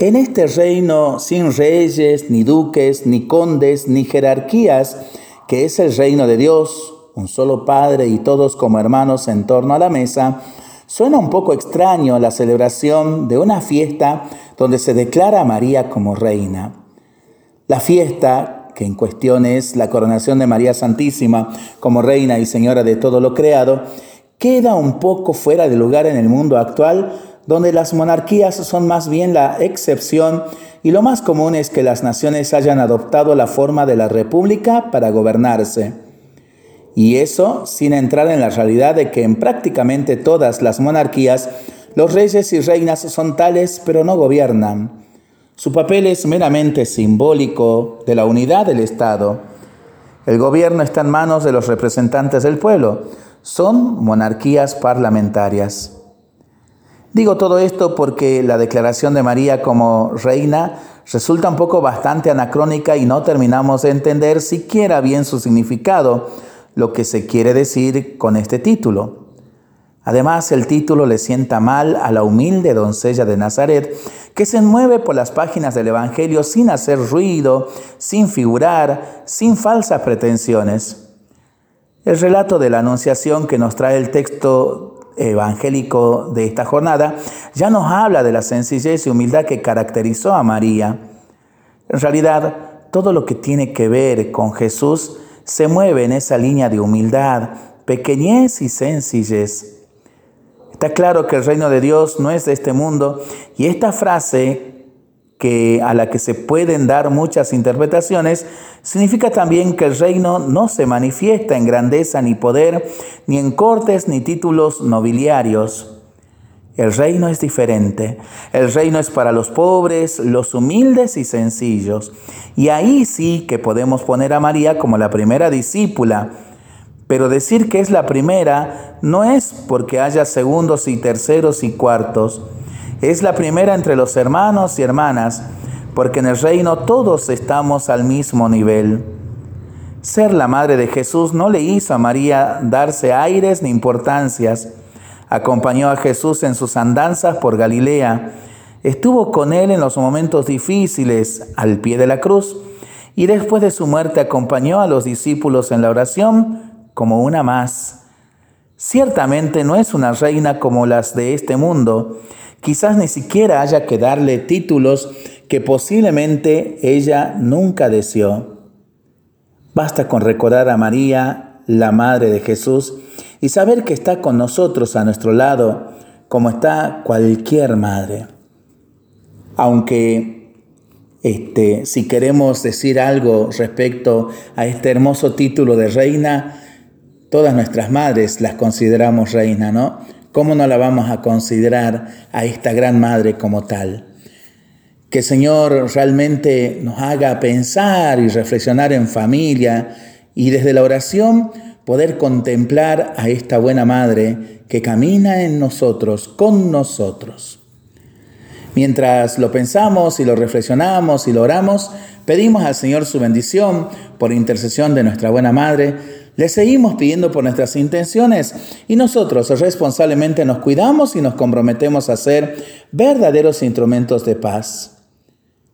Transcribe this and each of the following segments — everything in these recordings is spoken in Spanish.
En este reino sin reyes, ni duques, ni condes, ni jerarquías, que es el reino de Dios, un solo Padre y todos como hermanos en torno a la mesa, suena un poco extraño la celebración de una fiesta donde se declara a María como reina. La fiesta, que en cuestión es la coronación de María Santísima como reina y señora de todo lo creado, queda un poco fuera de lugar en el mundo actual donde las monarquías son más bien la excepción y lo más común es que las naciones hayan adoptado la forma de la república para gobernarse. Y eso sin entrar en la realidad de que en prácticamente todas las monarquías los reyes y reinas son tales pero no gobiernan. Su papel es meramente simbólico de la unidad del Estado. El gobierno está en manos de los representantes del pueblo. Son monarquías parlamentarias. Digo todo esto porque la declaración de María como reina resulta un poco bastante anacrónica y no terminamos de entender siquiera bien su significado, lo que se quiere decir con este título. Además, el título le sienta mal a la humilde doncella de Nazaret, que se mueve por las páginas del Evangelio sin hacer ruido, sin figurar, sin falsas pretensiones. El relato de la Anunciación que nos trae el texto evangélico de esta jornada, ya nos habla de la sencillez y humildad que caracterizó a María. En realidad, todo lo que tiene que ver con Jesús se mueve en esa línea de humildad, pequeñez y sencillez. Está claro que el reino de Dios no es de este mundo y esta frase que, a la que se pueden dar muchas interpretaciones, significa también que el reino no se manifiesta en grandeza ni poder, ni en cortes ni títulos nobiliarios. El reino es diferente. El reino es para los pobres, los humildes y sencillos. Y ahí sí que podemos poner a María como la primera discípula. Pero decir que es la primera no es porque haya segundos y terceros y cuartos. Es la primera entre los hermanos y hermanas, porque en el reino todos estamos al mismo nivel. Ser la madre de Jesús no le hizo a María darse aires ni importancias. Acompañó a Jesús en sus andanzas por Galilea. Estuvo con él en los momentos difíciles al pie de la cruz y después de su muerte acompañó a los discípulos en la oración como una más. Ciertamente no es una reina como las de este mundo, Quizás ni siquiera haya que darle títulos que posiblemente ella nunca deseó. Basta con recordar a María, la Madre de Jesús, y saber que está con nosotros a nuestro lado, como está cualquier madre. Aunque este, si queremos decir algo respecto a este hermoso título de reina, todas nuestras madres las consideramos reina, ¿no? ¿Cómo no la vamos a considerar a esta gran madre como tal? Que el Señor realmente nos haga pensar y reflexionar en familia y desde la oración poder contemplar a esta buena madre que camina en nosotros, con nosotros. Mientras lo pensamos y lo reflexionamos y lo oramos, pedimos al Señor su bendición por intercesión de nuestra buena madre le seguimos pidiendo por nuestras intenciones y nosotros responsablemente nos cuidamos y nos comprometemos a ser verdaderos instrumentos de paz.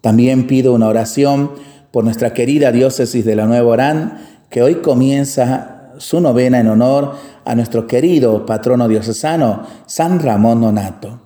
También pido una oración por nuestra querida diócesis de la Nueva Orán, que hoy comienza su novena en honor a nuestro querido patrono diocesano, San Ramón Nonato.